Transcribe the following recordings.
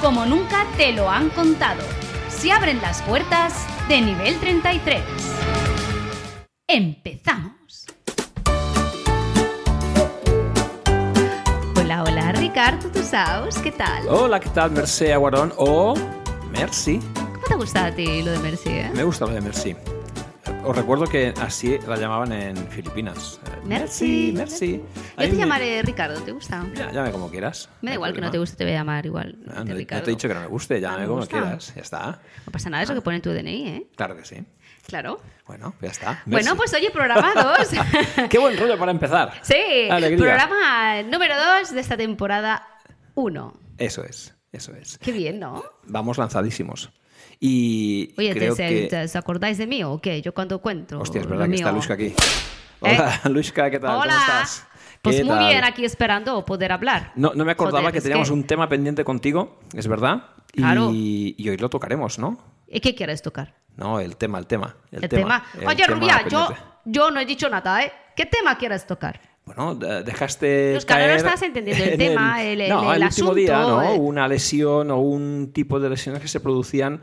como nunca te lo han contado. Se abren las puertas de nivel 33. Empezamos. Hola, hola, Ricardo Tutu Saus, ¿qué tal? Hola, ¿qué tal? Mercè Guarón o Merci. ¿Cómo te gusta a ti lo de Mercy? eh? Me gusta lo de Merci. Os recuerdo que así la llamaban en Filipinas. Eh, Merci, Merci. Yo te llamaré Ricardo, ¿te gusta? Ya, llame como quieras. Me da igual que no te guste, te voy a llamar igual. Ah, no, te he dicho que no me guste, Ah, llámame me como quieras. Ya está. No pasa nada, es lo que pone en tu DNI, ¿eh? Claro que sí. Claro. Bueno, ya está. Bueno, Merci. pues oye, programa 2. Qué buen rollo para empezar. sí, Alegría. programa número 2 de esta temporada 1. Eso es, eso es. Qué bien, ¿no? Vamos lanzadísimos. Y Oye, ¿te, creo se- que... te- ¿os acordáis de mí o qué? Yo cuando cuento. Hostia, es verdad que está mío- Luisca aquí. Hola, Luisca, ¿qué tal? Hola. ¿Cómo estás? Pues ¿Qué muy tal? bien, aquí esperando poder hablar. No, no me acordaba Joder, que teníamos que- un tema pendiente contigo, es verdad. Y, Claro. y hoy lo tocaremos, ¿no? ¿Y qué quieres tocar? No, el tema, el tema. El, El, tema. el Oye, tema Rubia, yo, yo no he dicho nada, ¿eh? ¿Qué tema quieres tocar? Bueno, de- dejaste. Los ahora no caer estás entendiendo el en tema, el- no, el- el último día, asunto, ¿no? Una lesión o un tipo de lesiones que se producían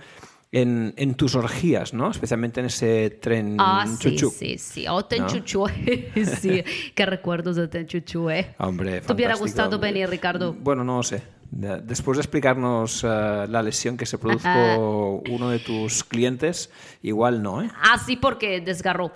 en, en tus orgías, ¿no? Especialmente en ese tren Ah, sí, chuchu. sí, sí. O Ten ¿No? Chuchu. sí, qué recuerdos de Ten Chuchu, ¿eh? Hombre, ¿Te hubiera gustado venir, Ricardo? Bueno, no lo sé. De- Después de explicarnos eh, la lesión que se produjo uno de tus clientes, igual no, ¿eh? Así porque desgarró.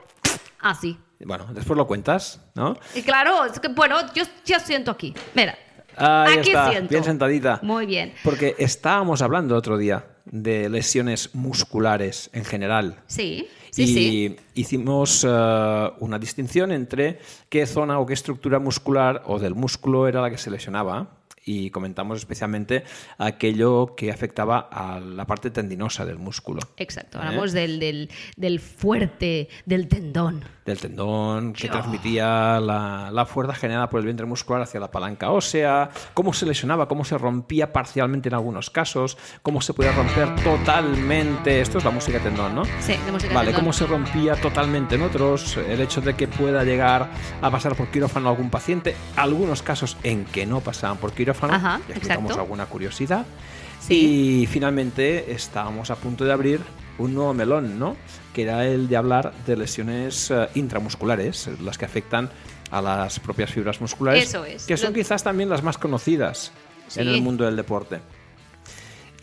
Así. Bueno, después lo cuentas, ¿no? Y claro, es que, bueno, yo ya siento aquí. Mira. Ahí aquí está, siento. bien sentadita. Muy bien. Porque estábamos hablando otro día de lesiones musculares en general. Sí, sí, y sí. hicimos eh, una distinción entre qué zona o qué estructura muscular o del músculo era la que se lesionaba. Y comentamos especialmente aquello que afectaba a la parte tendinosa del músculo. Exacto. ¿Eh? Hablamos del, del, del fuerte, del tendón. Del tendón que Yo. transmitía la, la fuerza generada por el vientre muscular hacia la palanca ósea, cómo se lesionaba, cómo se rompía parcialmente en algunos casos, cómo se podía romper totalmente. Esto es la música tendón, ¿no? Sí, de música Vale, tendón. cómo se rompía totalmente en otros, el hecho de que pueda llegar a pasar por quirófano algún paciente, algunos casos en que no pasaban por quirófano, Ajá, ya explicamos alguna curiosidad. Sí. Y finalmente estábamos a punto de abrir un nuevo melón, ¿no? Que era el de hablar de lesiones eh, intramusculares, las que afectan a las propias fibras musculares, Eso es. que son Lo- quizás también las más conocidas en el mundo del deporte.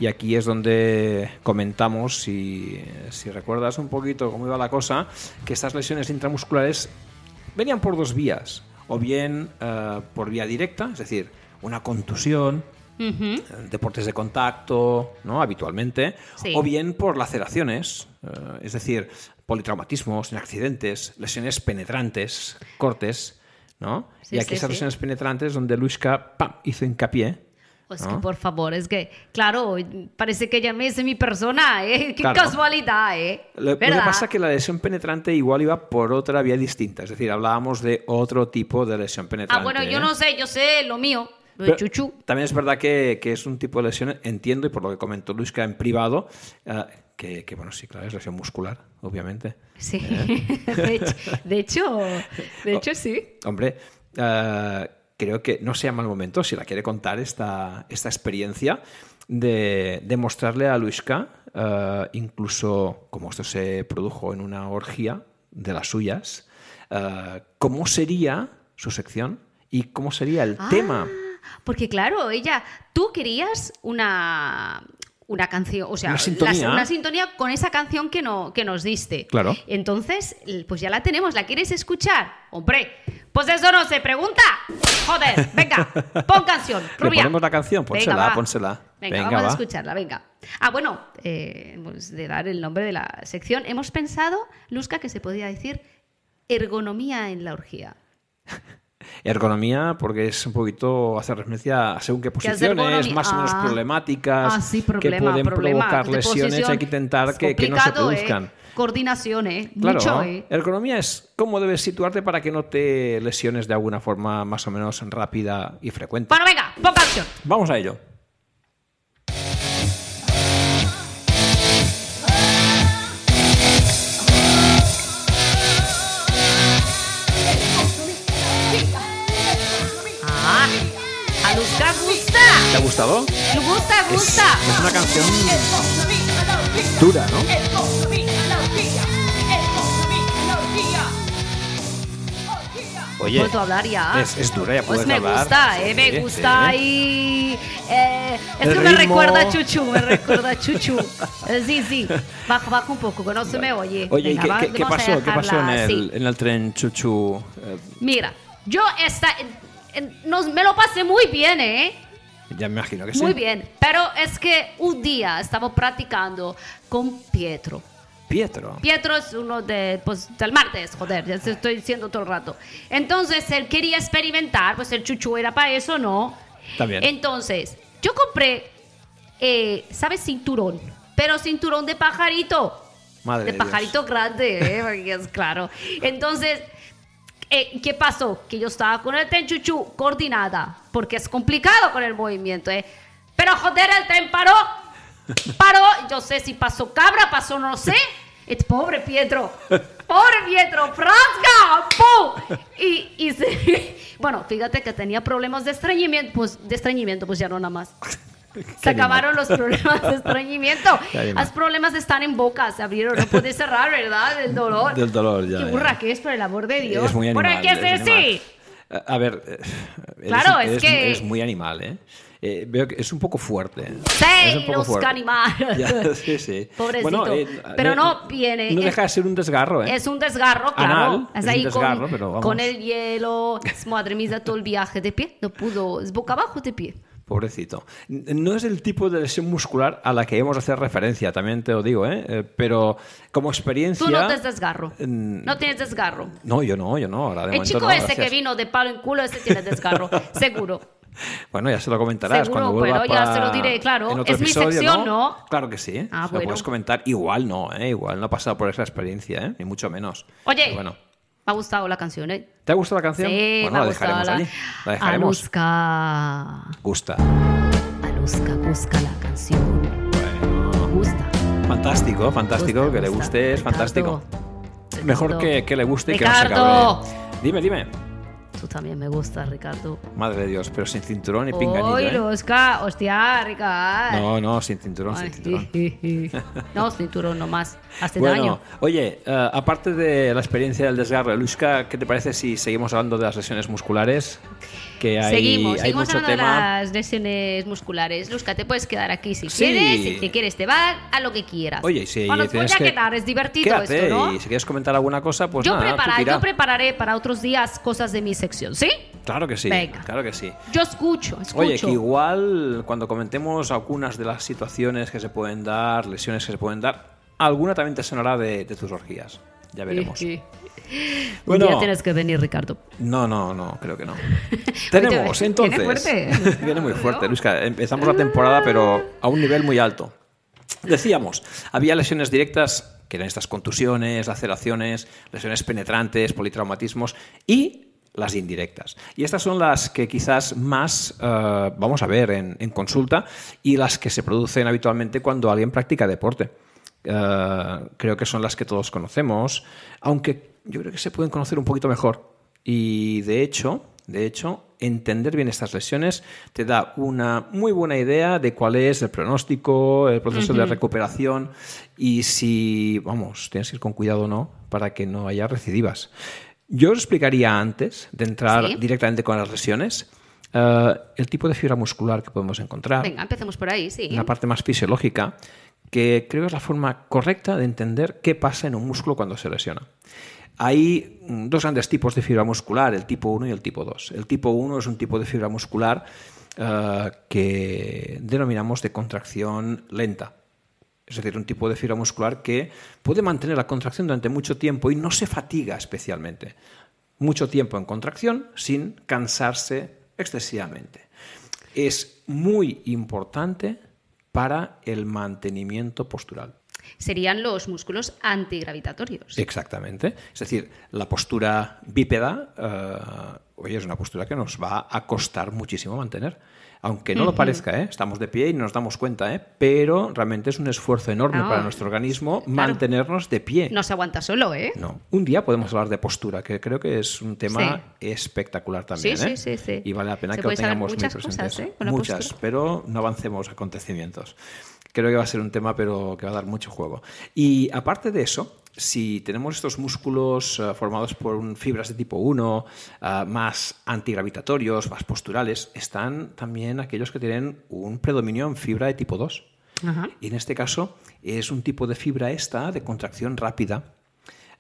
Y aquí es donde comentamos, si, si recuerdas un poquito cómo iba la cosa, que estas lesiones intramusculares venían por dos vías. O bien eh, por vía directa, es decir, una contusión, eh, deportes de contacto, ¿no? Habitualmente. Sí. O bien por laceraciones, eh, es decir, politraumatismos, accidentes, lesiones penetrantes, cortes, ¿no? Sí, y aquí sí, esas lesiones penetrantes donde Luisca pam, hizo hincapié. Pues ¿no? que por favor, es que, claro, parece que llamé mi persona, ¿eh? Qué Claro. casualidad, ¿eh? Lo, lo que pasa es que la lesión penetrante igual iba por otra vía distinta, es decir, hablábamos de otro tipo de lesión penetrante. Ah, bueno, yo ¿eh? no sé, yo sé lo mío, Pero chuchu. También es verdad que, que es un tipo de lesión, entiendo, y por lo que comentó Luisca en privado, eh, que, que, bueno, sí, claro, es lesión muscular, obviamente. Sí, ¿Eh? de, hecho, de hecho, de hecho sí. Hombre, eh, creo que no sea mal momento, si la quiere contar, esta, esta experiencia de, de mostrarle a Luisca, eh, incluso como esto se produjo en una orgía de las suyas, cómo sería su sección y cómo sería el Ah, tema. Porque claro, ella, tú querías una, una canción, o sea, Una sintonía. una sintonía con esa canción que, no, que nos diste. Claro. Entonces, pues ya la tenemos, ¿la quieres escuchar? Hombre, pues eso no se pregunta. Joder, venga, pon canción. ¿Le Rubia. ponemos la canción? Pónsela, Venga, pónsela. Venga, Venga, vamos va. a escucharla, venga. Ah, bueno, eh, hemos de dar el nombre de la sección. Hemos pensado, Luzca, que se podía decir ergonomía en la orgía. Ergonomía, porque es un poquito hacer referencia a según qué ¿Qué es posiciones, más o menos Ah. problemáticas, Ah, sí, que pueden problema. provocar lesiones, hay que intentar que, que no se complicado, ¿eh? produzcan. Coordinación, ¿eh? Claro, Mucho, ¿eh? ergonomía es cómo debes situarte para que no te lesiones de alguna forma más o menos rápida y frecuente. Bueno, venga, poca acción. Vamos a ello. ¿Te ha gustado? Le gusta, Es, gusta. es una canción dura, ¿no? Oye, ¿Puedo hablar ya? es, es dura, ya puedes Pues me hablar. gusta, eh, me Sí, gusta sí. y... eh, es El que me ritmo. recuerda a Chuchu, me recuerda a Chuchu. Eh, sí, sí, baja, baja un poco, que no se me oye. Oye, ¿y Venga, qué, va- qué- pasó? ¿Qué pasó en el, así. en el tren Chuchu? Eh, Mira, yo esta, en- nos- me lo pasé muy bien, ¿eh? Ya me imagino que sí. Muy bien, pero es que un día estaba practicando con Pietro. Pietro. Pietro es uno de, pues, del martes, joder, ya se estoy diciendo todo el rato. Entonces él quería experimentar, pues el chuchu era para eso, ¿no? Está bien. Entonces, yo compré, eh, ¿sabes? Cinturón, pero cinturón de pajarito. Madre de de pajarito grande, ¿eh? Es claro. Entonces, eh, ¿qué pasó? Que yo estaba con el tren chuchu coordinada, porque es complicado con el movimiento, ¿eh? Pero joder, el tren paró. Paró, yo sé si pasó cabra, pasó no sé. Es pobre Pietro. Pobre Pietro. ¡Frasca! Y, y bueno, fíjate que tenía problemas de estreñimiento. Pues de estreñimiento, pues ya no nada más. Se acabaron los problemas de estreñimiento. Los problemas están en boca, se abrieron, no puede cerrar, ¿verdad? Del dolor. Del dolor, ya, Qué ya. burra que es, por el amor de Dios. Es muy ¿Por animal. qué es es así? animal. A ver, eh, eres- Claro, es eres- que- eres muy animal, ¿eh? Eh, Veo que es un poco fuerte. es un Sí, poco los fuerte. Ya, sí, sí. Pobrecito. Bueno, eh, pero no viene. No es- deja de ser un desgarro, ¿eh? Es un desgarro, claro. Anal, es es ahí un con, desgarro, pero vamos. con el hielo. Madre mía, todo el viaje de pie. No pudo. Es boca abajo de pie. Pobrecito. No es el tipo de lesión muscular a la que hemos de hacer referencia, también te lo digo, ¿eh? Eh, Pero como experiencia... Tú no tienes desgarro. No tienes desgarro. No, yo no, yo no. Ahora de El chico no, ese gracias. que vino de palo en culo, ese tiene desgarro. Seguro. Bueno, ya se lo comentarás Seguro, cuando vuelva bueno, ya se lo diré, claro. Es mi episodio, sección, ¿no? Claro que sí. Ah, se lo puedes comentar. Igual no, ¿eh? Igual no ha pasado por esa experiencia, ¿eh? Ni mucho menos. Oye, Pero bueno. Me ha gustado la canción, ¿eh? ¿Te ha gustado la canción? Sí, bueno, me ha la dejaremos la... allí. La dejaremos. Aluska. Gusta. Aluska, busca la canción. Bueno. Gusta. Fantástico, fantástico. Gusta, que le guste es fantástico. Ricardo. Mejor que, que le guste y que no se cabre. Dime, dime. Tú también me gusta, Ricardo. Madre de Dios, pero sin cinturón ni pinganillo, Oye, ¿eh? Oscar, hostia, Ricardo. No, no, sin cinturón, sin Ay, cinturón. ji, ji. No, cinturón nomás. Hace Bueno, daño. oye, eh, aparte de la experiencia del desgarro, Luisca, ¿qué te parece si seguimos hablando de las lesiones musculares? Que hay, seguimos, hay seguimos mucho hablando tema. de las lesiones musculares. Luzca, te puedes quedar aquí si Sí. quieres. Si te quieres, te vas a lo que quieras. Oye, y si bueno, pues tienes ya que... quedar, es divertido Quédate, esto, ¿no? y si quieres comentar alguna cosa, pues yo, nada, tú prepara- tira. yo prepararé para otros días cosas de mi sección, ¿sí? Claro que sí, Venga. claro que sí. Yo escucho, escucho. Oye, que igual cuando comentemos algunas de las situaciones que se pueden dar, lesiones que se pueden dar, alguna también te sonará de, de tus orgías. Ya veremos. Bueno. Día tienes que venir, Ricardo. No, no, no, creo que no. Tenemos, entonces. viene fuerte. Viene muy fuerte, Luisca. Empezamos la temporada, pero a un nivel muy alto. Decíamos, había lesiones directas, que eran estas contusiones, laceraciones, lesiones penetrantes, politraumatismos y las indirectas. Y estas son las que quizás más eh, vamos a ver en, en consulta y las que se producen habitualmente cuando alguien practica deporte. Eh, creo que son las que todos conocemos, aunque yo creo que se pueden conocer un poquito mejor. Y de hecho, de hecho, entender bien estas lesiones te da una muy buena idea de cuál es el pronóstico, el proceso de recuperación y si, vamos, tienes que ir con cuidado o no para que no haya recidivas. Yo os explicaría antes de entrar Sí. directamente con las lesiones eh, el tipo de fibra muscular que podemos encontrar Venga, empecemos por ahí, sí. la parte más fisiológica, que creo que es la forma correcta de entender qué pasa en un músculo cuando se lesiona. Hay mm, dos grandes tipos de fibra muscular, el tipo 1 y el tipo 2. El tipo 1 es un tipo de fibra muscular eh, que denominamos de contracción lenta. Es decir, un tipo de fibra muscular que puede mantener la contracción durante mucho tiempo y no se fatiga especialmente. mucho tiempo en contracción sin cansarse excesivamente. Es muy importante para el mantenimiento postural. Serían los músculos antigravitatorios. Exactamente. Es decir, la postura bípeda, eh, oye, es una postura que nos va a costar muchísimo mantener aunque no lo parezca, ¿eh? estamos de pie y nos damos cuenta, ¿eh? pero realmente es un esfuerzo enorme para nuestro organismo mantenernos de pie. No se aguanta solo, ¿eh? No. Un día podemos hablar de postura, que creo que es un tema espectacular también. Sí, ¿eh? sí, sí, Y vale la pena que lo tengamos muy presentes. ¿eh? muchas, pero no avancemos acontecimientos. Creo que va a ser un tema, pero que va a dar mucho juego. Y aparte de eso, si tenemos estos músculos eh, formados por fibras de tipo 1, eh, más antigravitatorios, más posturales, están también aquellos que tienen un predominio en fibra de tipo 2. Y en este caso es un tipo de fibra esta de contracción rápida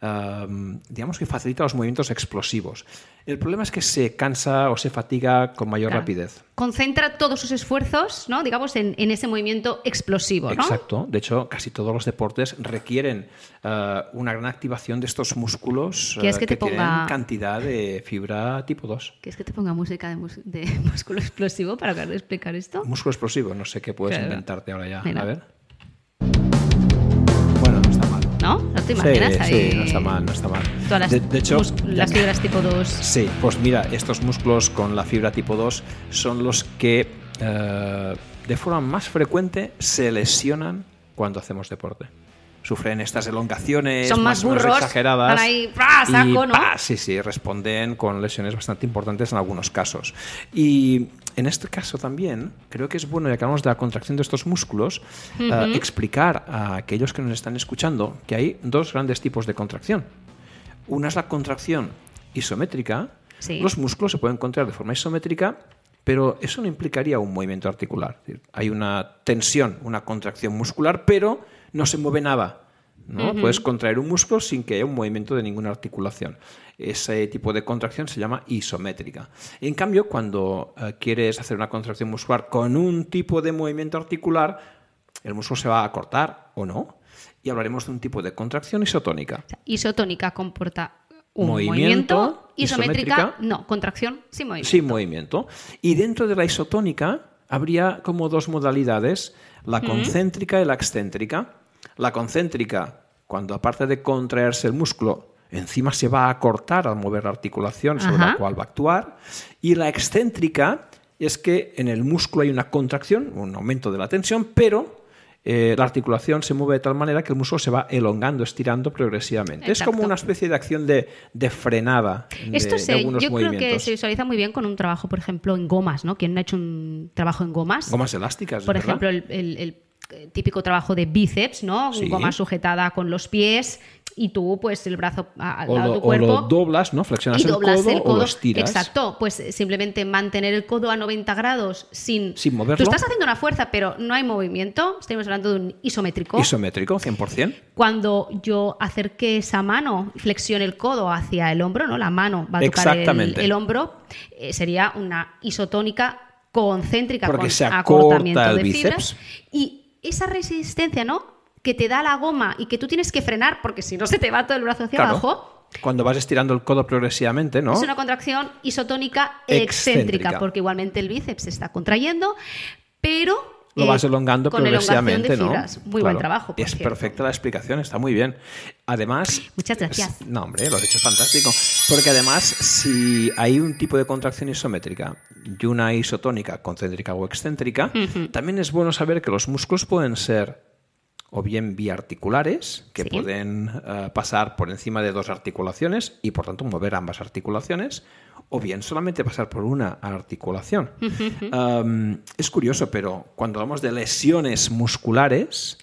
digamos que facilita los movimientos explosivos. El problema es que se cansa o se fatiga con mayor rapidez. Concentra todos sus esfuerzos, ¿no? digamos, en, ese movimiento explosivo. Exacto. De hecho, casi todos los deportes requieren eh, una gran activación de estos músculos que, es que, tienen cantidad de fibra tipo 2. ¿Quieres que te ponga música de, músculo explosivo para acabar de explicar esto? Músculo explosivo, no sé qué puedes inventarte ahora ya. A ver. ¿No? ¿No te imaginas sí, Sí, no está mal, no está mal. de, hecho, las fibras tipo 2. Sí, pues mira, estos músculos con la fibra tipo 2 son los que eh, de forma más frecuente se lesionan cuando hacemos deporte sufren estas elongaciones Son más, burros, exageradas. ahí, saco, ¿no? sí, sí, responden con lesiones bastante importantes en algunos casos. Y en este caso también creo que es bueno, ya que hablamos de la contracción de estos músculos, eh, explicar a aquellos que nos están escuchando que hay dos grandes tipos de contracción. Una es la contracción isométrica. Los músculos se pueden contraer de forma isométrica pero eso no implicaría un movimiento articular. Hay una tensión, una contracción muscular, pero no se mueve nada. ¿No? Puedes contraer un músculo sin que haya un movimiento de ninguna articulación. Ese tipo de contracción se llama isométrica. En cambio, cuando eh, quieres hacer una contracción muscular con un tipo de movimiento articular, el músculo se va a cortar o no. Y hablaremos de un tipo de contracción isotónica. isotónica comporta un movimiento, isométrica, no, contracción sin movimiento. Sin movimiento. Y dentro de la isotónica habría como dos modalidades, la concéntrica y la excéntrica. La concéntrica, cuando aparte de contraerse el músculo, encima se va a cortar al mover la articulación sobre la cual va a actuar. Y la excéntrica es que en el músculo hay una contracción, un aumento de la tensión, pero eh, la articulación se mueve de tal manera que el músculo se va elongando, estirando progresivamente. Es como una especie de acción de, frenada Esto yo creo que se visualiza muy bien con un trabajo, por ejemplo, en gomas, ¿no? ¿Quién ha hecho un trabajo en gomas? Gomas elásticas, Por ejemplo, el, típico trabajo de bíceps, ¿no? Goma sujetada con los pies y tú, pues, el brazo al lado de tu cuerpo. O lo doblas, ¿no? Flexionas el, codo, o lo estiras. Exacto. Pues simplemente mantener el codo a 90 grados sin... Sin moverlo. Tú estás haciendo una fuerza, pero no hay movimiento. Estamos hablando de un isométrico. Isométrico, 100%. Cuando yo acerque esa mano, flexione el codo hacia el hombro, ¿no? La mano va a tocar el, hombro. Eh, sería una isotónica concéntrica Porque con se acortamiento el de bíceps. Y esa resistencia, ¿no? que te da la goma y que tú tienes que frenar porque si no se te va todo el brazo hacia abajo. Cuando vas estirando el codo progresivamente, ¿no? Es una contracción isotónica excéntrica, porque igualmente el bíceps se está contrayendo, pero lo vas eh, elongando progresivamente, ¿no? Muy buen trabajo. Es perfecta la explicación, está muy bien. Además. Muchas gracias. no, hombre, lo has hecho fantástico. Porque además, si hay un tipo de contracción isométrica y una isotónica, concéntrica o excéntrica, también es bueno saber que los músculos pueden ser o bien biarticulares, que pueden eh, pasar por encima de dos articulaciones y por tanto mover ambas articulaciones, o bien solamente pasar por una articulación. es curioso, pero cuando hablamos de lesiones musculares,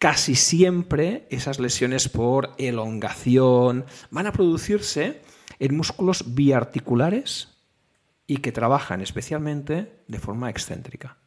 casi siempre esas lesiones por elongación van a producirse en músculos biarticulares y que trabajan especialmente de forma excéntrica.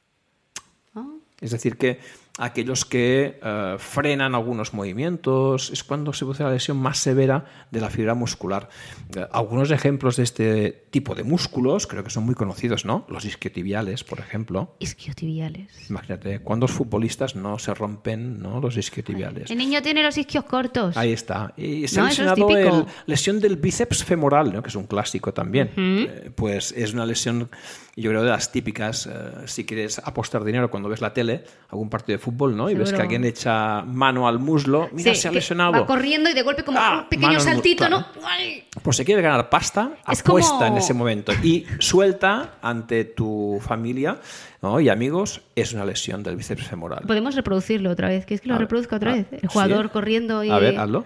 Es decir, que aquellos que eh, frenan algunos movimientos, es cuando se produce la lesión más severa de la fibra muscular. Eh, algunos ejemplos de este tipo de músculos creo que son muy conocidos, ¿no? Los isquiotibiales, por ejemplo. Isquiotibiales. Imagínate, ¿cuántos futbolistas no se rompen ¿no? los isquiotibiales? El niño tiene los isquios cortos. Ahí está. Y se No, ha es lesionado típico. el lesión del bíceps femoral, ¿no? que es un clásico también. Eh, pues es una lesión, yo creo, de las típicas. eh, si quieres apostar dinero cuando ves la tele, algún partido de fútbol, ¿no? Y ves que alguien echa mano al muslo, mira, Sí, se ha que lesionado. Va corriendo y de golpe como Ah, un pequeño saltito, claro. ¿no? ¡Ay! Pues se quiere ganar pasta, Es apuesta como- en ese momento y suelta ante tu familia ¿no? y amigos, es una lesión del bíceps femoral. Podemos reproducirlo otra vez. ¿Quieres que lo A ver, reproduzca otra ah, vez? El sí. jugador corriendo y... A ver, hazlo.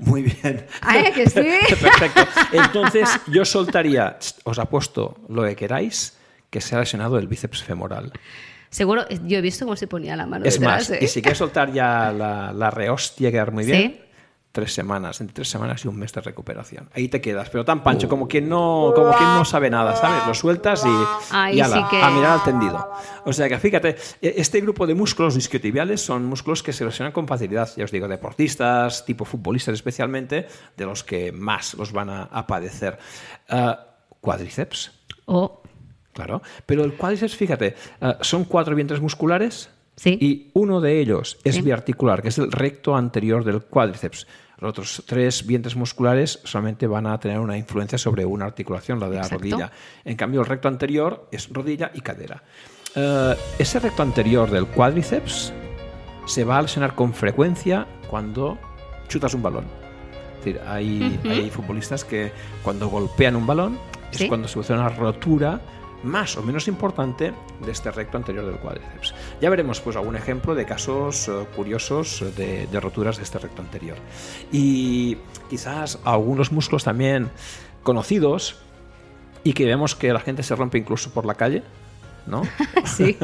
Muy bien. Ah, ¿eh? que sí. Perfecto. Entonces, yo soltaría, os apuesto lo que queráis, que se ha lesionado el bíceps femoral. Seguro, yo he visto cómo se ponía la mano Es detrás, más, ¿eh? y si quieres soltar ya la, la rehostia, quedar muy Sí. Tres semanas, entre tres semanas y un mes de recuperación. Ahí te quedas, pero tan pancho, como quien no, como quien no sabe nada, ¿sabes? Lo sueltas y, y ala, sí que- a mirar al tendido. O sea que fíjate, e- este grupo de músculos isquiotibiales son músculos que se lesionan con facilidad, ya os digo, deportistas, tipo futbolistas especialmente, de los que más los van a, a padecer. Ah, cuádriceps. O, Claro, pero el cuádriceps, fíjate, eh, son cuatro vientres musculares Sí. y uno de ellos es Sí. biarticular, que es el recto anterior del cuádriceps. Los otros tres vientres musculares solamente van a tener una influencia sobre una articulación, la de la rodilla. En cambio, el recto anterior es rodilla y cadera. Eh, ese recto anterior del cuádriceps se va a lesionar con frecuencia cuando chutas un balón. Es decir, hay, futbolistas que cuando golpean un balón es Sí. cuando se produce una rotura más o menos importante de este recto anterior del cuádriceps. Ya veremos pues algún ejemplo de casos eh, curiosos eh, de, de roturas de este recto anterior. Y quizás algunos músculos también conocidos y que vemos que la gente se rompe incluso por la calle, ¿no? sí.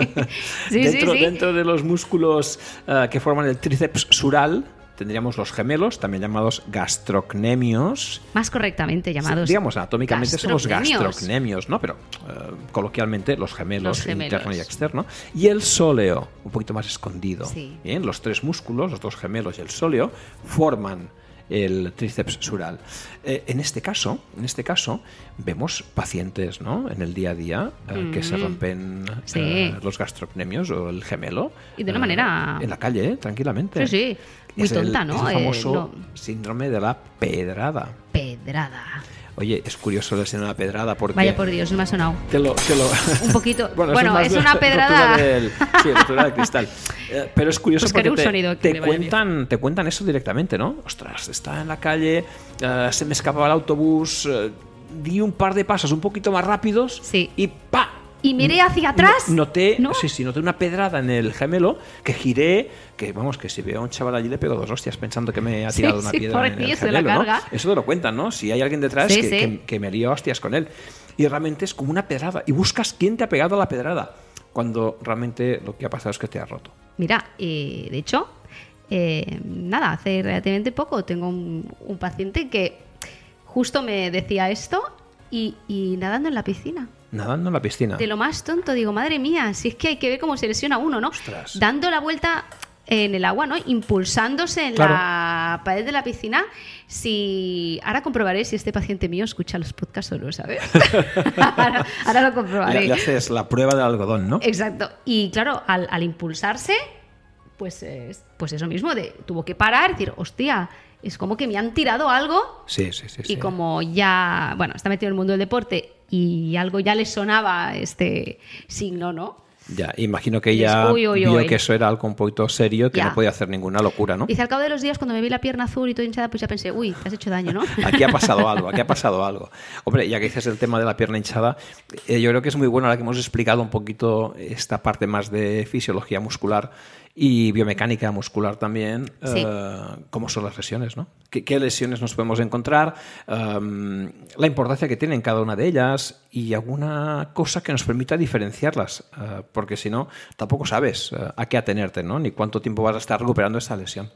sí, dentro, sí, sí. dentro de los músculos eh, que forman el tríceps sural tendríamos los gemelos, también llamados gastrocnemios. Más correctamente llamados. Digamos, anatómicamente son los gastrocnemios. ¿no? Pero eh, coloquialmente los gemelos, Los gemelos. interno y externo. Y el sóleo, un poquito más escondido. Sí. Bien, los tres músculos, los dos gemelos y el sóleo, forman el tríceps sural. Eh, en este caso, en este caso, vemos pacientes, ¿no? En el día a día eh, que se Mm. rompen Sí. eh, los gastrocnemios o el gemelo. Y de una eh, manera- En la calle, eh, tranquilamente. Sí, sí. Muy Es el- tonta, es ¿no? el Eh, famoso no. síndrome de la pedrada. Pedrada. Oye, es curioso el la pedrada porque... Vaya por Dios, no me ha sonado. Te lo, te lo- Un poquito. Bueno, es una pedrada. del- sí, de cristal. Eh, pero es curioso Buscaré porque te, bien. cuentan, te cuentan eso directamente, ¿no? Ostras, está en la calle, eh, se me escapaba el autobús, eh, di un par de pasos un poquito más rápidos Sí. y ¡pa! Y miré hacia atrás. No- Noté, ¿No? sí, sí, noté una pedrada en el gemelo que giré, que vamos, que si veo a un chaval allí le pego dos hostias pensando que me ha Sí, tirado una sí, piedra en el gemelo, ¿no? Eso te lo cuentan, ¿no? Si hay alguien detrás Sí, que, sí. que- que me lío a hostias con él. Y realmente es como una pedrada. Y buscas quién te ha pegado la pedrada. Cuando realmente lo que ha pasado es que te ha roto. Mira, eh, de hecho, eh, nada, hace relativamente poco tengo un, un paciente que justo me decía esto y, y nadando en la piscina. Nadando en la piscina. De lo más tonto, digo, madre mía, si es que hay que ver cómo se lesiona uno, ¿no? Ostras. Dando la vuelta en el agua, ¿no? Impulsándose en Claro. la pared de la piscina. Si ahora comprobaré si este paciente mío escucha los podcasts o no, ¿sabes? ahora, ahora lo Le, comprobaré. le haces la prueba del algodón, ¿no? Exacto. Y claro, al, al impulsarse, pues, es- pues eso mismo, de, tuvo que parar y decir, hostia, es como que me han tirado algo Sí, sí, sí. y sí. como ya, bueno, está metido en el mundo del deporte y algo ya le sonaba este signo, ¿no? Ya, imagino que ella uy, uy, vio uy. que eso era algo un poquito serio, que Ya. no podía hacer ninguna locura, ¿no? Dice, al cabo de los días, cuando me vi la pierna azul y todo hinchada, pues ya pensé, uy, te has hecho daño, ¿no? Aquí ha pasado algo, aquí ha pasado algo. Hombre, ya que dices el tema de la pierna hinchada, eh, yo creo que es muy bueno ahora que hemos explicado un poquito esta parte más de fisiología muscular y biomecánica muscular también, Sí. cómo son las lesiones, ¿no? ¿Qué, qué lesiones nos podemos encontrar? Em, la importancia que tienen cada una de ellas y alguna cosa que nos permita diferenciarlas, eh, porque si no, tampoco sabes eh, a qué atenerte, ¿no? Ni cuánto tiempo vas a estar recuperando esa lesión.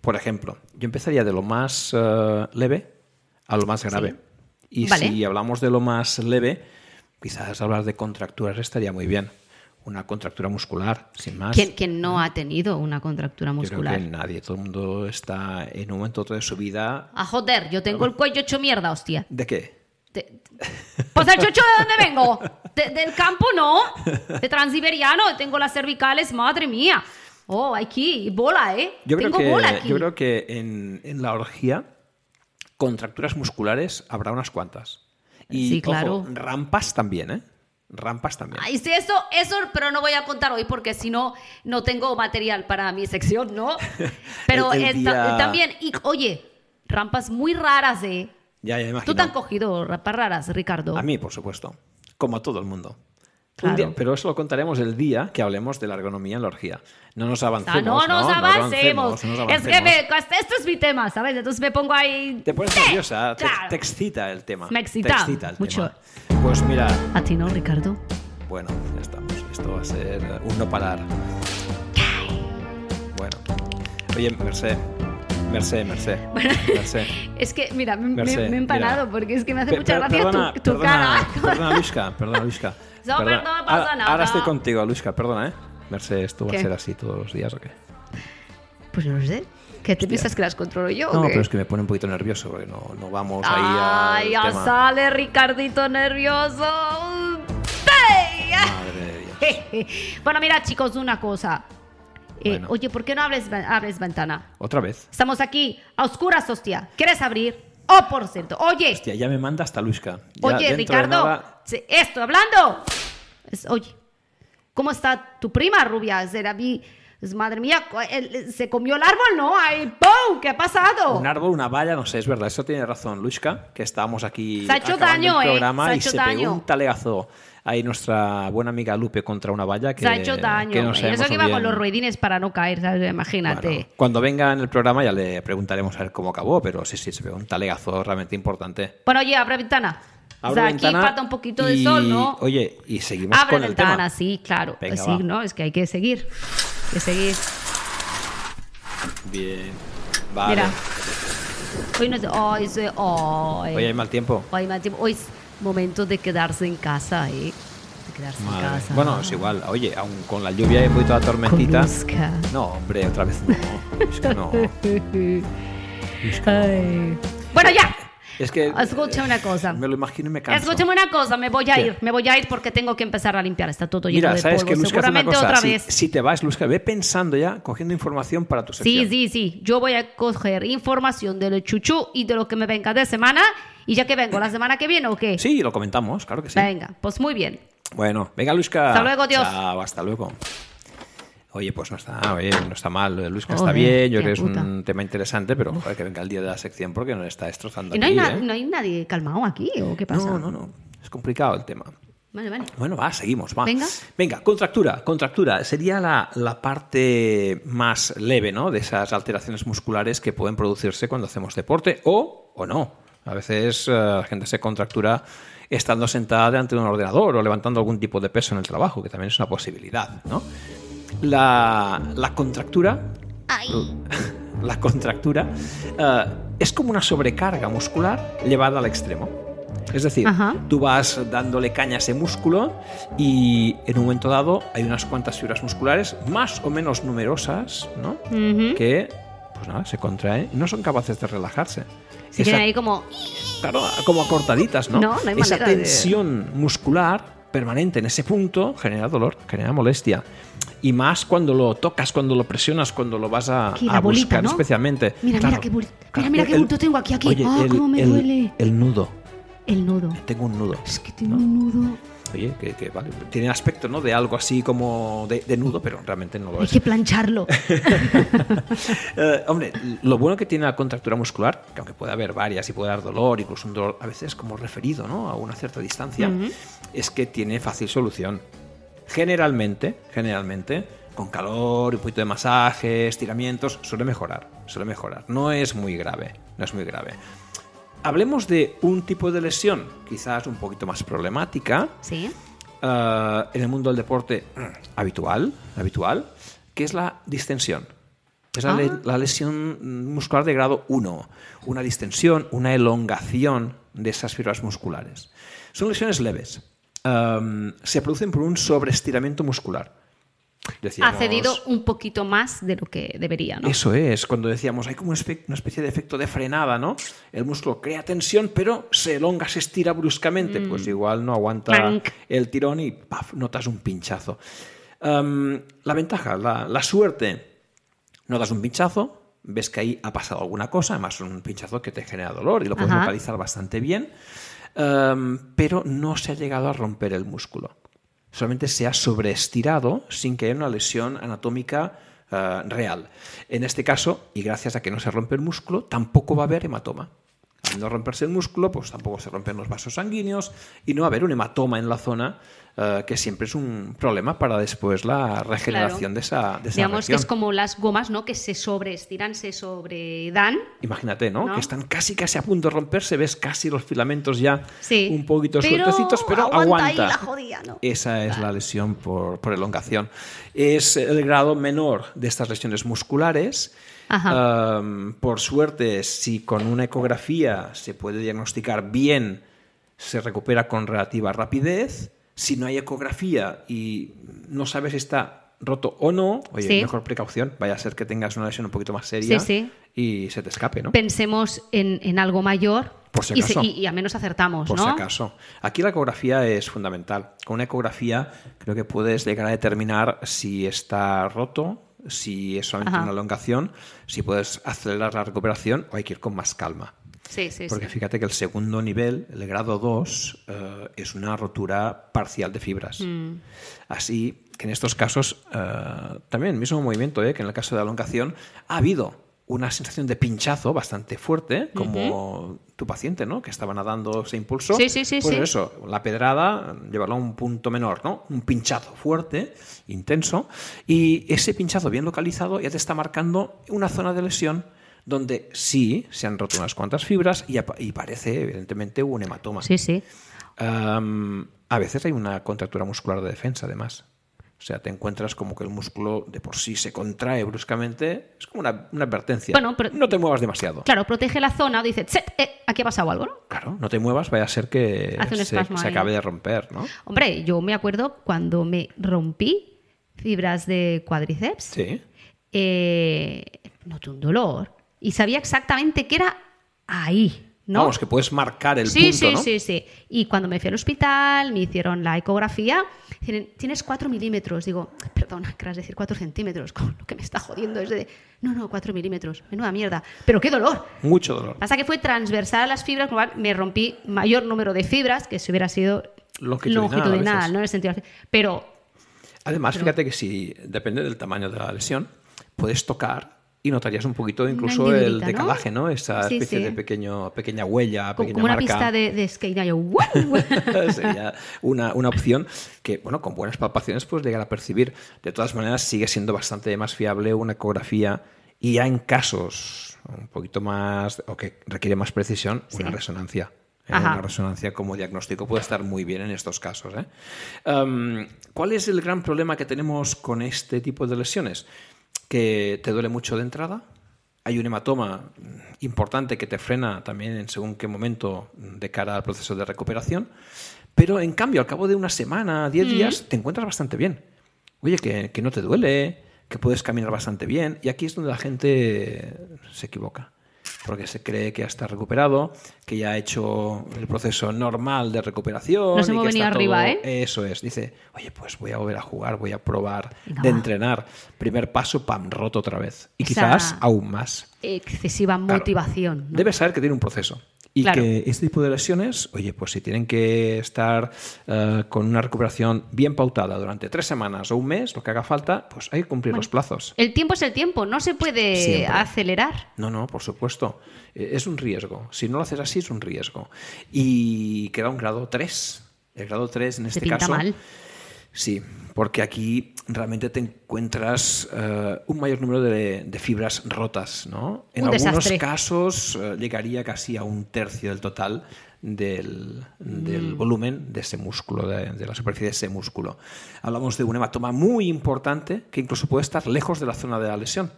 Por ejemplo, yo empezaría de lo más leve a lo más grave. Y Vale. si hablamos de lo más leve, quizás hablar de contracturas estaría muy bien. Una contractura muscular, sin más. ¿Quién, quién no ha tenido una contractura Yo muscular? creo que nadie, todo el mundo está en un momento otro de su vida. Ah, joder, yo tengo el cuello hecho mierda, hostia. ¿De qué? De- Pues el chocho de dónde vengo? De- del campo no, de transiberiano, tengo las cervicales, madre mía. Oh, aquí, bola, ¿eh? Yo creo, tengo que, bola aquí. yo creo que en, en la orgía, contracturas musculares habrá unas cuantas. Y Sí, claro. ojo, rampas también, ¿eh? Rampas también. Ay, sí, eso, eso, pero no voy a contar hoy porque si no, no tengo material para mi sección, ¿no? Pero El- el eh, ta- día- también, y, oye, rampas muy raras, ¿eh? Ya, ya me ¿Tú imagino. te han cogido rampas raras, Ricardo? A mí, por supuesto. Como a todo el mundo. Un Claro. día- pero eso lo contaremos el día que hablemos de la ergonomía en la orgía. No nos Ah, avancemos. no nos no avancemos. no nos es que avancemos. me, este es mi tema, ¿sabes? Entonces me pongo ahí. Te pones nerviosa, te, Claro. te excita el tema. Me excita Te excita el mucho. tema. Pues mira, ¿A ti no, Ricardo? bueno, ya estamos. Esto va a ser eh, un no parar. Bueno. Oye, Merced. Merced, Merced. Merced. Es que, mira, me, me- Merced, me he empanado mira. porque es que me hace Pe- mucha gracia perdona, tu, tu perdona, cara. Perdona, Luisca, perdona, Luisca. No, Perdona. pasa ahora, estoy contigo, Luisca, perdona, ¿eh? Merced, ¿esto va ¿Qué? a ser así todos los días o qué? Pues no sé. ¿Qué te piensas que las controlo yo? o No, qué? pero es que me pone un poquito nervioso porque no, no vamos ahí a. Ay, ya sale Ricardito nervioso. Madre de Dios. bueno, mira, chicos, una cosa. Eh, Bueno. Oye, ¿por qué no abres, abres ventana? Otra vez. Estamos aquí a oscuras, hostia. ¿Quieres abrir? Oh, por cierto. Oye, Hostia, ya me manda hasta Luisca. Ya oye, Ricardo. nada- Estoy hablando. Es- oye, ¿cómo está tu prima rubia? Será mi- es- madre mía, se comió el árbol, ¿no? ¡Ay, ¡pum! ¿Qué ha pasado? Un árbol, una valla, no sé, es verdad, eso tiene razón Luisca, que estábamos aquí Se ha hecho daño, el ¿eh? programa Se ha y se daño. pegó un talegazo ahí nuestra buena amiga Lupe contra una valla que, se ha hecho daño. que no eso que iba bien- con los ruedines para no caer, ¿sabes? Imagínate. Bueno, cuando venga en el programa ya le preguntaremos a ver cómo acabó, pero sí, sí, se pegó un talegazo realmente importante. Bueno, oye, abre ventana. O Abro sea, ventana aquí falta un poquito de y- sol, ¿no? Oye, y seguimos Abre con el ventana, tema. sí, claro. Venga, sí, va. ¿no? Es que hay que seguir. Hay que seguir. Bien. Vale. Mira. Hoy no es. Ay, sí, ay. Hoy hay mal tiempo. Ay, mal tiempo. Hoy es momento de quedarse en casa, ¿eh? Quedarse Madre. en casa. Bueno, es igual. Oye, aún con la lluvia y un poquito la tormentita. No, hombre, otra vez no. Es que no. Ay. Bueno, ya. Es que. Escucha una cosa. Me lo imagino y me canso. Escúchame una cosa, me voy a ¿Qué? ir, me voy a ir porque tengo que empezar a limpiar. Está todo lleno Mira, de sabes polvo. que Luzca hace una Seguramente cosa. otra si, vez. si te vas, Luzca, ve pensando ya, cogiendo información para tu sección. Sí, sí, sí. Yo voy a coger información de lo chuchu y de lo que me venga de semana. Y ya que vengo la semana que viene, ¿o qué? Sí, lo comentamos, claro que sí. Venga, pues muy bien. Bueno, venga, Luzca. Hasta luego, Dios. Chao, hasta luego. Oye, pues no está, oye, no está mal. Luzca está Joder, bien, yo creo que es un tema interesante, pero joder, que venga el día de la sección porque nos está destrozando ¿Y no hay, aquí, ¿eh? no hay nadie calmado aquí o qué pasa? no, no, no. Es complicado el tema. Vale, vale. Bueno, va, seguimos, va. Venga. Venga, contractura, contractura. Sería la, la parte más leve, ¿no? De esas alteraciones musculares que pueden producirse cuando hacemos deporte o, o no. A veces eh, la gente se contractura estando sentada delante de un ordenador o levantando algún tipo de peso en el trabajo, que también es una posibilidad, ¿no? La, la contractura la contractura eh, es como una sobrecarga muscular llevada al extremo. Es decir, Ajá. tú vas dándole caña a ese músculo y en un momento dado hay unas cuantas fibras musculares más o menos numerosas, ¿no? Que, pues nada, se contraen y no son capaces de relajarse. Se Esa- ahí como... Claro, como acortaditas, ¿no? No, no hay Esa de- tensión muscular permanente en ese punto genera dolor, genera molestia. Y más cuando lo tocas, cuando lo presionas, cuando lo vas a, Aquí, a la bolita, buscar ¿no? especialmente. Mira, Claro, mira qué bul- mira, mira qué el- bulto tengo aquí, aquí. Oye, Ah, el, cómo me el- duele. El nudo. El nudo. Tengo un nudo. Es que tengo un nudo. Oye, que, que vale, tiene aspecto, ¿no? De algo así como de, de nudo, pero realmente no lo Hay es. que plancharlo. Eh, hombre, lo bueno que tiene la contractura muscular, que aunque puede haber varias y puede dar dolor, incluso un dolor a veces como referido ¿no? a una cierta distancia, es que tiene fácil solución. Generalmente, generalmente, con calor, un poquito de masaje, estiramientos, suele mejorar, suele mejorar. No es muy grave, no es muy grave. Hablemos de un tipo de lesión, quizás un poquito más problemática, ¿Sí? eh, en el mundo del deporte habitual, habitual, que es la distensión. Es la, Ah. la lesión muscular de grado 1, una distensión, una elongación de esas fibras musculares. Son lesiones leves. Um, se producen por un sobreestiramiento muscular. Ha cedido un poquito más de lo que debería, ¿no? Eso es, cuando decíamos, hay como una espe- una especie de efecto de frenada, ¿no? El músculo crea tensión, pero se elonga, se estira bruscamente, pues igual no aguanta el tirón y ¡paf! notas un pinchazo. Um, la ventaja, la, la suerte, notas un pinchazo, ves que ahí ha pasado alguna cosa, además un pinchazo que te genera dolor y lo puedes Ajá. localizar bastante bien, um, pero no se ha llegado a romper el músculo. Solamente se ha sobreestirado sin que haya una lesión anatómica eh, real. En este caso, y gracias a que no se rompe el músculo, tampoco va a haber hematoma. Al no romperse el músculo, pues tampoco se rompen los vasos sanguíneos y no va a haber un hematoma en la zona, eh, que siempre es un problema para después la regeneración de esa, de esa Digamos que es como las gomas, ¿no? Que se sobreestiran, se sobredan. Imagínate, ¿no? ¿No? Que están casi casi a punto de romperse, ves casi los filamentos ya Sí. un poquito Pero sueltecitos, pero aguanta aguanta. ahí la jodida, ¿no? Esa es la lesión por, por elongación. Es el grado menor de estas lesiones musculares. Um, por suerte, si con una ecografía se puede diagnosticar bien, se recupera con relativa rapidez. Si no hay ecografía y no sabes si está roto o no, oye, Sí. mejor precaución. Vaya a ser que tengas una lesión un poquito más seria Sí, y se te escape, ¿no? Pensemos en, en algo mayor Por si y, se- acaso. y- y al menos acertamos, Por ¿no? si acaso. Aquí la ecografía es fundamental. Con una ecografía creo que puedes llegar a determinar si está roto, si es solamente Ajá. una elongación, si puedes acelerar la recuperación o hay que ir con más calma. Sí, sí, Porque sí. fíjate que el segundo nivel, el grado 2, eh, es una rotura parcial de fibras. Mm. Así que en estos casos, eh, también el mismo movimiento, eh, que en el caso de la elongación, ha habido una sensación de pinchazo bastante fuerte, como tu paciente, ¿no? Que estaba nadando, se impulsó. Sí, sí, sí, Pues sí. eso, la pedrada, llevarlo a un punto menor, ¿no? Un pinchazo fuerte, intenso, y ese pinchazo bien localizado ya te está marcando una zona de lesión donde sí se han roto unas cuantas fibras y, parece, evidentemente, un hematoma. Sí, sí. A veces hay una contractura muscular de defensa, además. O sea, te encuentras como que el músculo de por sí se contrae bruscamente. Es como una, una advertencia. Bueno, pero- no te muevas demasiado. Claro, protege la zona, dice, "Tset, eh, aquí ha pasado algo, ¿no? Claro, no te muevas, vaya a ser que se, acabe de romper, ¿no? Hombre, yo me acuerdo cuando me rompí fibras de cuádriceps, Sí. eh, noté un dolor y sabía exactamente que era ahí, ¿no? Vamos, que puedes marcar el sí, punto, sí, ¿no? sí, sí. Y cuando me fui al hospital, me hicieron la ecografía, tienes 4 milímetros. Digo, perdona, querrás decir 4 centímetros, con lo que me está jodiendo es de, no, no, 4 milímetros, menuda mierda. Pero qué dolor. Mucho dolor. Pasa que fue transversal a las fibras, con lo cual me rompí mayor número de fibras que si hubiera sido Longitudinal, longitudinal. ¿no? En el sentido, pero Además, Pero- fíjate que si depende del tamaño de la lesión, puedes tocar y notarías un poquito incluso el ¿no? decalaje, ¿no? Esa Sí, especie sí. de pequeño, pequeña huella, pequeña como una pista de, de skate. ¿no? Yo, ¡guau! Sería una, una opción que, bueno, con buenas palpaciones puedes llegar a percibir. De todas maneras, sigue siendo bastante más fiable una ecografía y ya en casos un poquito más, o que requiere más precisión, una resonancia. ¿eh? Una resonancia como diagnóstico puede estar muy bien en estos casos. ¿eh? Um, ¿Cuál es el gran problema que tenemos con este tipo de lesiones? Que te duele mucho de entrada, hay un hematoma mm, importante que te frena también en según qué momento mm, de cara al proceso de recuperación, pero en cambio al cabo de una semana, 10 días, te encuentras bastante bien. Oye, que, que no te duele, que puedes caminar bastante bien, y aquí es donde la gente se equivoca. Porque se cree que ya está recuperado, que ya ha hecho el proceso normal de recuperación. Nos y hemos venido arriba, todo- ¿eh? Eso es. Dice, oye, pues voy a volver a jugar, voy a probar de entrenar. Primer paso, pam, roto otra vez. Y quizás aún más. Excesiva Claro. motivación. ¿no? Debes saber que tiene un proceso. Y Claro. que este tipo de lesiones, oye, pues si tienen que estar eh, con una recuperación bien pautada durante tres semanas o un mes, lo que haga falta, pues hay que cumplir los plazos. El tiempo es el tiempo, no se puede Siempre. acelerar. No, no, por supuesto. Eh, Es un riesgo. Si no lo haces así, es un riesgo. Y queda un grado 3. El grado 3 en este caso. mal. Sí, porque aquí realmente te encuentras eh, un mayor número de, de fibras rotas, ¿no? En Un algunos desastre. casos eh, llegaría casi a un tercio del total del, Mm. volumen de ese músculo, de, de la superficie de ese músculo. Hablamos de un hematoma muy importante que incluso puede estar lejos de la zona de la lesión.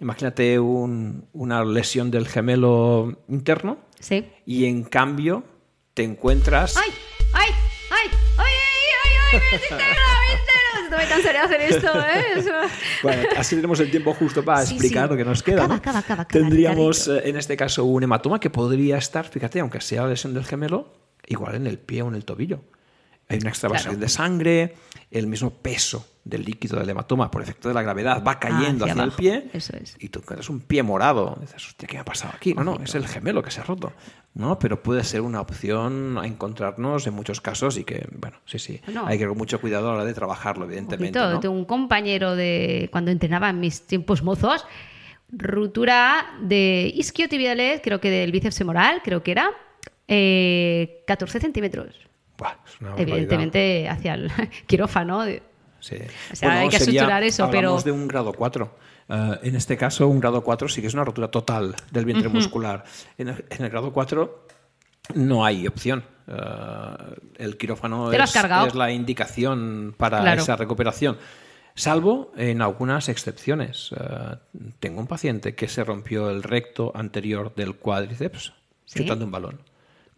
imagínate un- una lesión del gemelo interno Sí. y en cambio te encuentras... ¡Ay! ¡Ay! No me cansaré de hacer esto, ¿eh? Bueno, así tenemos el tiempo justo para Sí, explicar sí. lo que nos queda. Acaba, acaba, acaba, Tendríamos eh, en este caso un hematoma que podría estar, fíjate, aunque sea lesión del gemelo, igual en el pie o en el tobillo. Hay una extravasación Claro. de sangre, el mismo peso del líquido del hematoma por efecto de la gravedad va cayendo Hacia el pie eso es. y tú encuentras un pie morado. Dices, hostia, ¿qué me ha pasado aquí? No, no, es el gemelo que se ha roto. No, pero puede ser una opción a encontrarnos en muchos casos y que, bueno, sí, sí, No. hay que con mucho cuidado a la hora de trabajarlo, Un evidentemente. poquito. ¿no? Tengo un compañero de cuando entrenaba en mis tiempos mozos, ruptura de isquiotibiales, creo que del bíceps femoral, creo que era, eh, 14 centímetros. Buah, es una barbaridad. Evidentemente hacia el quirófano. Sí. O sea, hay que suturar eso, hablamos pero- de un grado 4. Eh, en este caso, un grado 4 sí que es una rotura total del vientre muscular. En el, en el grado 4 no hay opción. Eh, el quirófano es, la indicación para Claro. esa recuperación. Salvo en algunas excepciones. Eh, tengo un paciente que se rompió el recto anterior del cuádriceps ¿Sí? chutando un balón.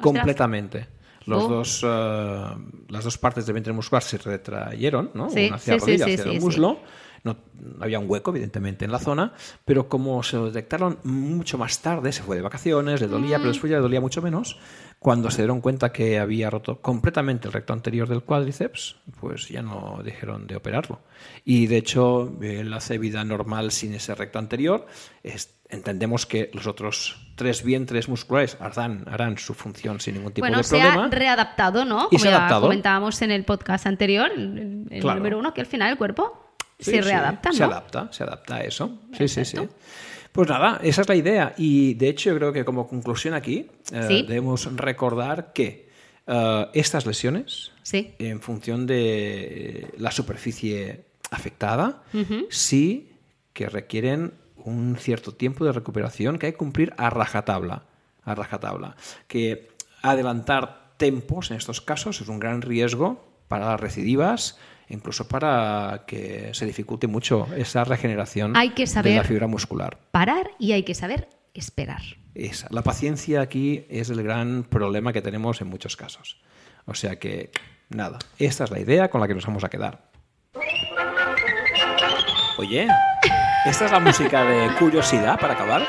Completamente. Los Oh. dos, eh, las dos partes del vientre muscular se retrayeron, ¿no? Sí, Una hacia sí, la sí, rodilla, sí, hacia el muslo. No, no había un hueco, evidentemente, en la zona, pero como se lo detectaron mucho más tarde, se fue de vacaciones, le dolía, Mm. pero después ya le dolía mucho menos. Cuando se dieron cuenta que había roto completamente el recto anterior del cuádriceps, pues ya no dijeron de operarlo. Y de hecho, él hace vida normal sin ese recto anterior. Entendemos que los otros tres vientres musculares harán, harán su función sin ningún tipo bueno, de se problema. ha readaptado, ¿no? Y Como se ha ya adaptado. comentábamos en el podcast anterior, el, el Claro. número uno, que al final el cuerpo Sí, se sí, readapta, ¿no? Se adapta, se adapta a eso. Sí, sí, sí. Pues nada, esa es la idea. Y de hecho, yo creo que como conclusión aquí eh, Sí. debemos recordar que eh, estas lesiones, Sí. en función de la superficie afectada, sí que requieren un cierto tiempo de recuperación que hay que cumplir a rajatabla. A rajatabla. Que adelantar tempos en estos casos es un gran riesgo para las recidivas, incluso para que se dificulte mucho esa regeneración Hay que de saber- la fibra muscular. Parar y hay que saber esperar. Esa. La paciencia aquí es el gran problema que tenemos en muchos casos. O sea que, nada, esta es la idea con la que nos vamos a quedar. Oye, ¿esta es la música de curiosidad para acabar?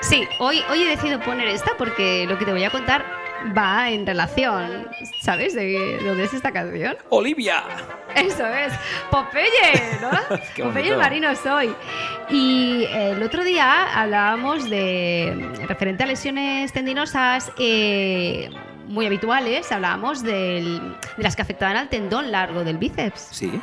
Sí, hoy, hoy he decidido poner esta porque lo que te voy a contar va en relación, ¿sabes? De dónde es esta canción. ¡Olivia! Eso es, Popeye, ¿no? Popeye el marino soy. Y eh, el otro día hablábamos de, referente a lesiones tendinosas eh, muy habituales, hablábamos del- de las que afectaban al tendón largo del bíceps. Sí,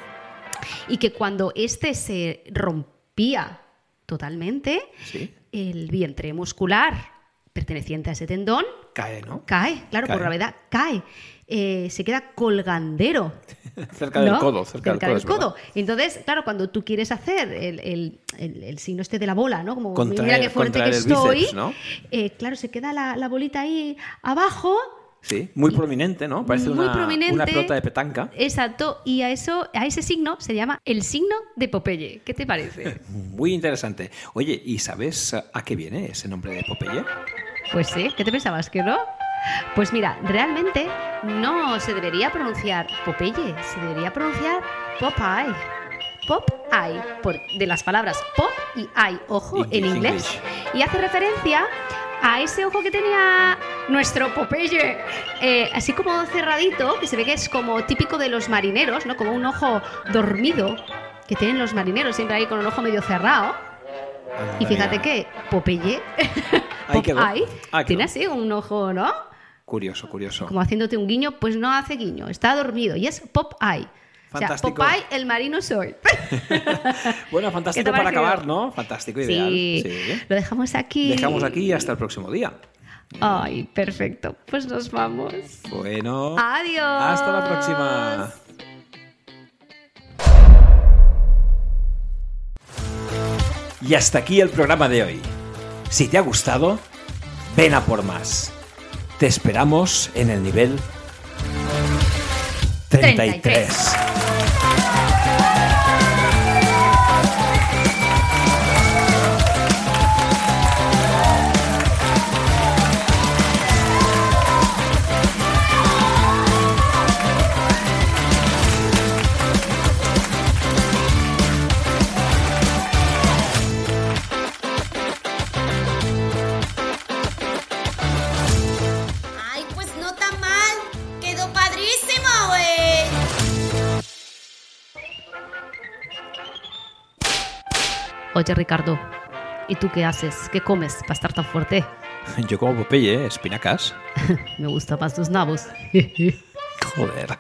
Y que cuando este se rompía totalmente, sí. el vientre muscular perteneciente a ese tendón Cae, ¿no? cae, claro, Cae. por gravedad, cae. Eh, se queda colgandero. cerca del codo, cerca, del codo. Entonces, claro, cuando tú quieres hacer el, el- el- el signo este de la bola, ¿no? Como Contraer- mira qué fuerte que estoy. bíceps, ¿no? eh, claro, se queda la, la bolita ahí abajo. Sí, muy prominente, ¿no? Parece muy una, prominente. una pelota de petanca. Exacto. Y a eso, a ese signo se llama el signo de Popeye. ¿Qué te parece? Muy interesante. Oye, ¿y sabes a qué viene ese nombre de Popeye? Pues sí, ¿qué te pensabas que no? Pues mira, realmente no se debería pronunciar Popeye, se debería pronunciar Popeye. Popeye, por, de las palabras pop y eye, ojo, en English, inglés. Y hace referencia a ese ojo que tenía nuestro Popeye, eh, así como cerradito, que se ve que es como típico de los marineros, ¿no? Como un ojo dormido que tienen los marineros, siempre ahí con el ojo medio cerrado. Y fíjate que Popeye, Ah, tiene así un ojo, ¿no? Curioso, curioso. Como haciéndote un guiño, pues no hace guiño, está dormido y es Popeye. O sea, Fantástico. Popeye, el marino soy. Bueno, ¿Qué fantástico para acabar, ¿no? Fantástico, ideal. Sí, Sí. lo dejamos aquí. Dejamos aquí y hasta el próximo día. Ay, perfecto. Pues nos vamos. Bueno. Adiós. Hasta la próxima. Y hasta aquí el programa de hoy. Si te ha gustado, ven a por más. Te esperamos en el nivel 33. 33. Oye, Ricardo, ¿y tú qué haces? ¿Qué comes para estar tan fuerte? Yo como Popeye, ¿eh? espinacas. Me gustan más tus nabos. Joder.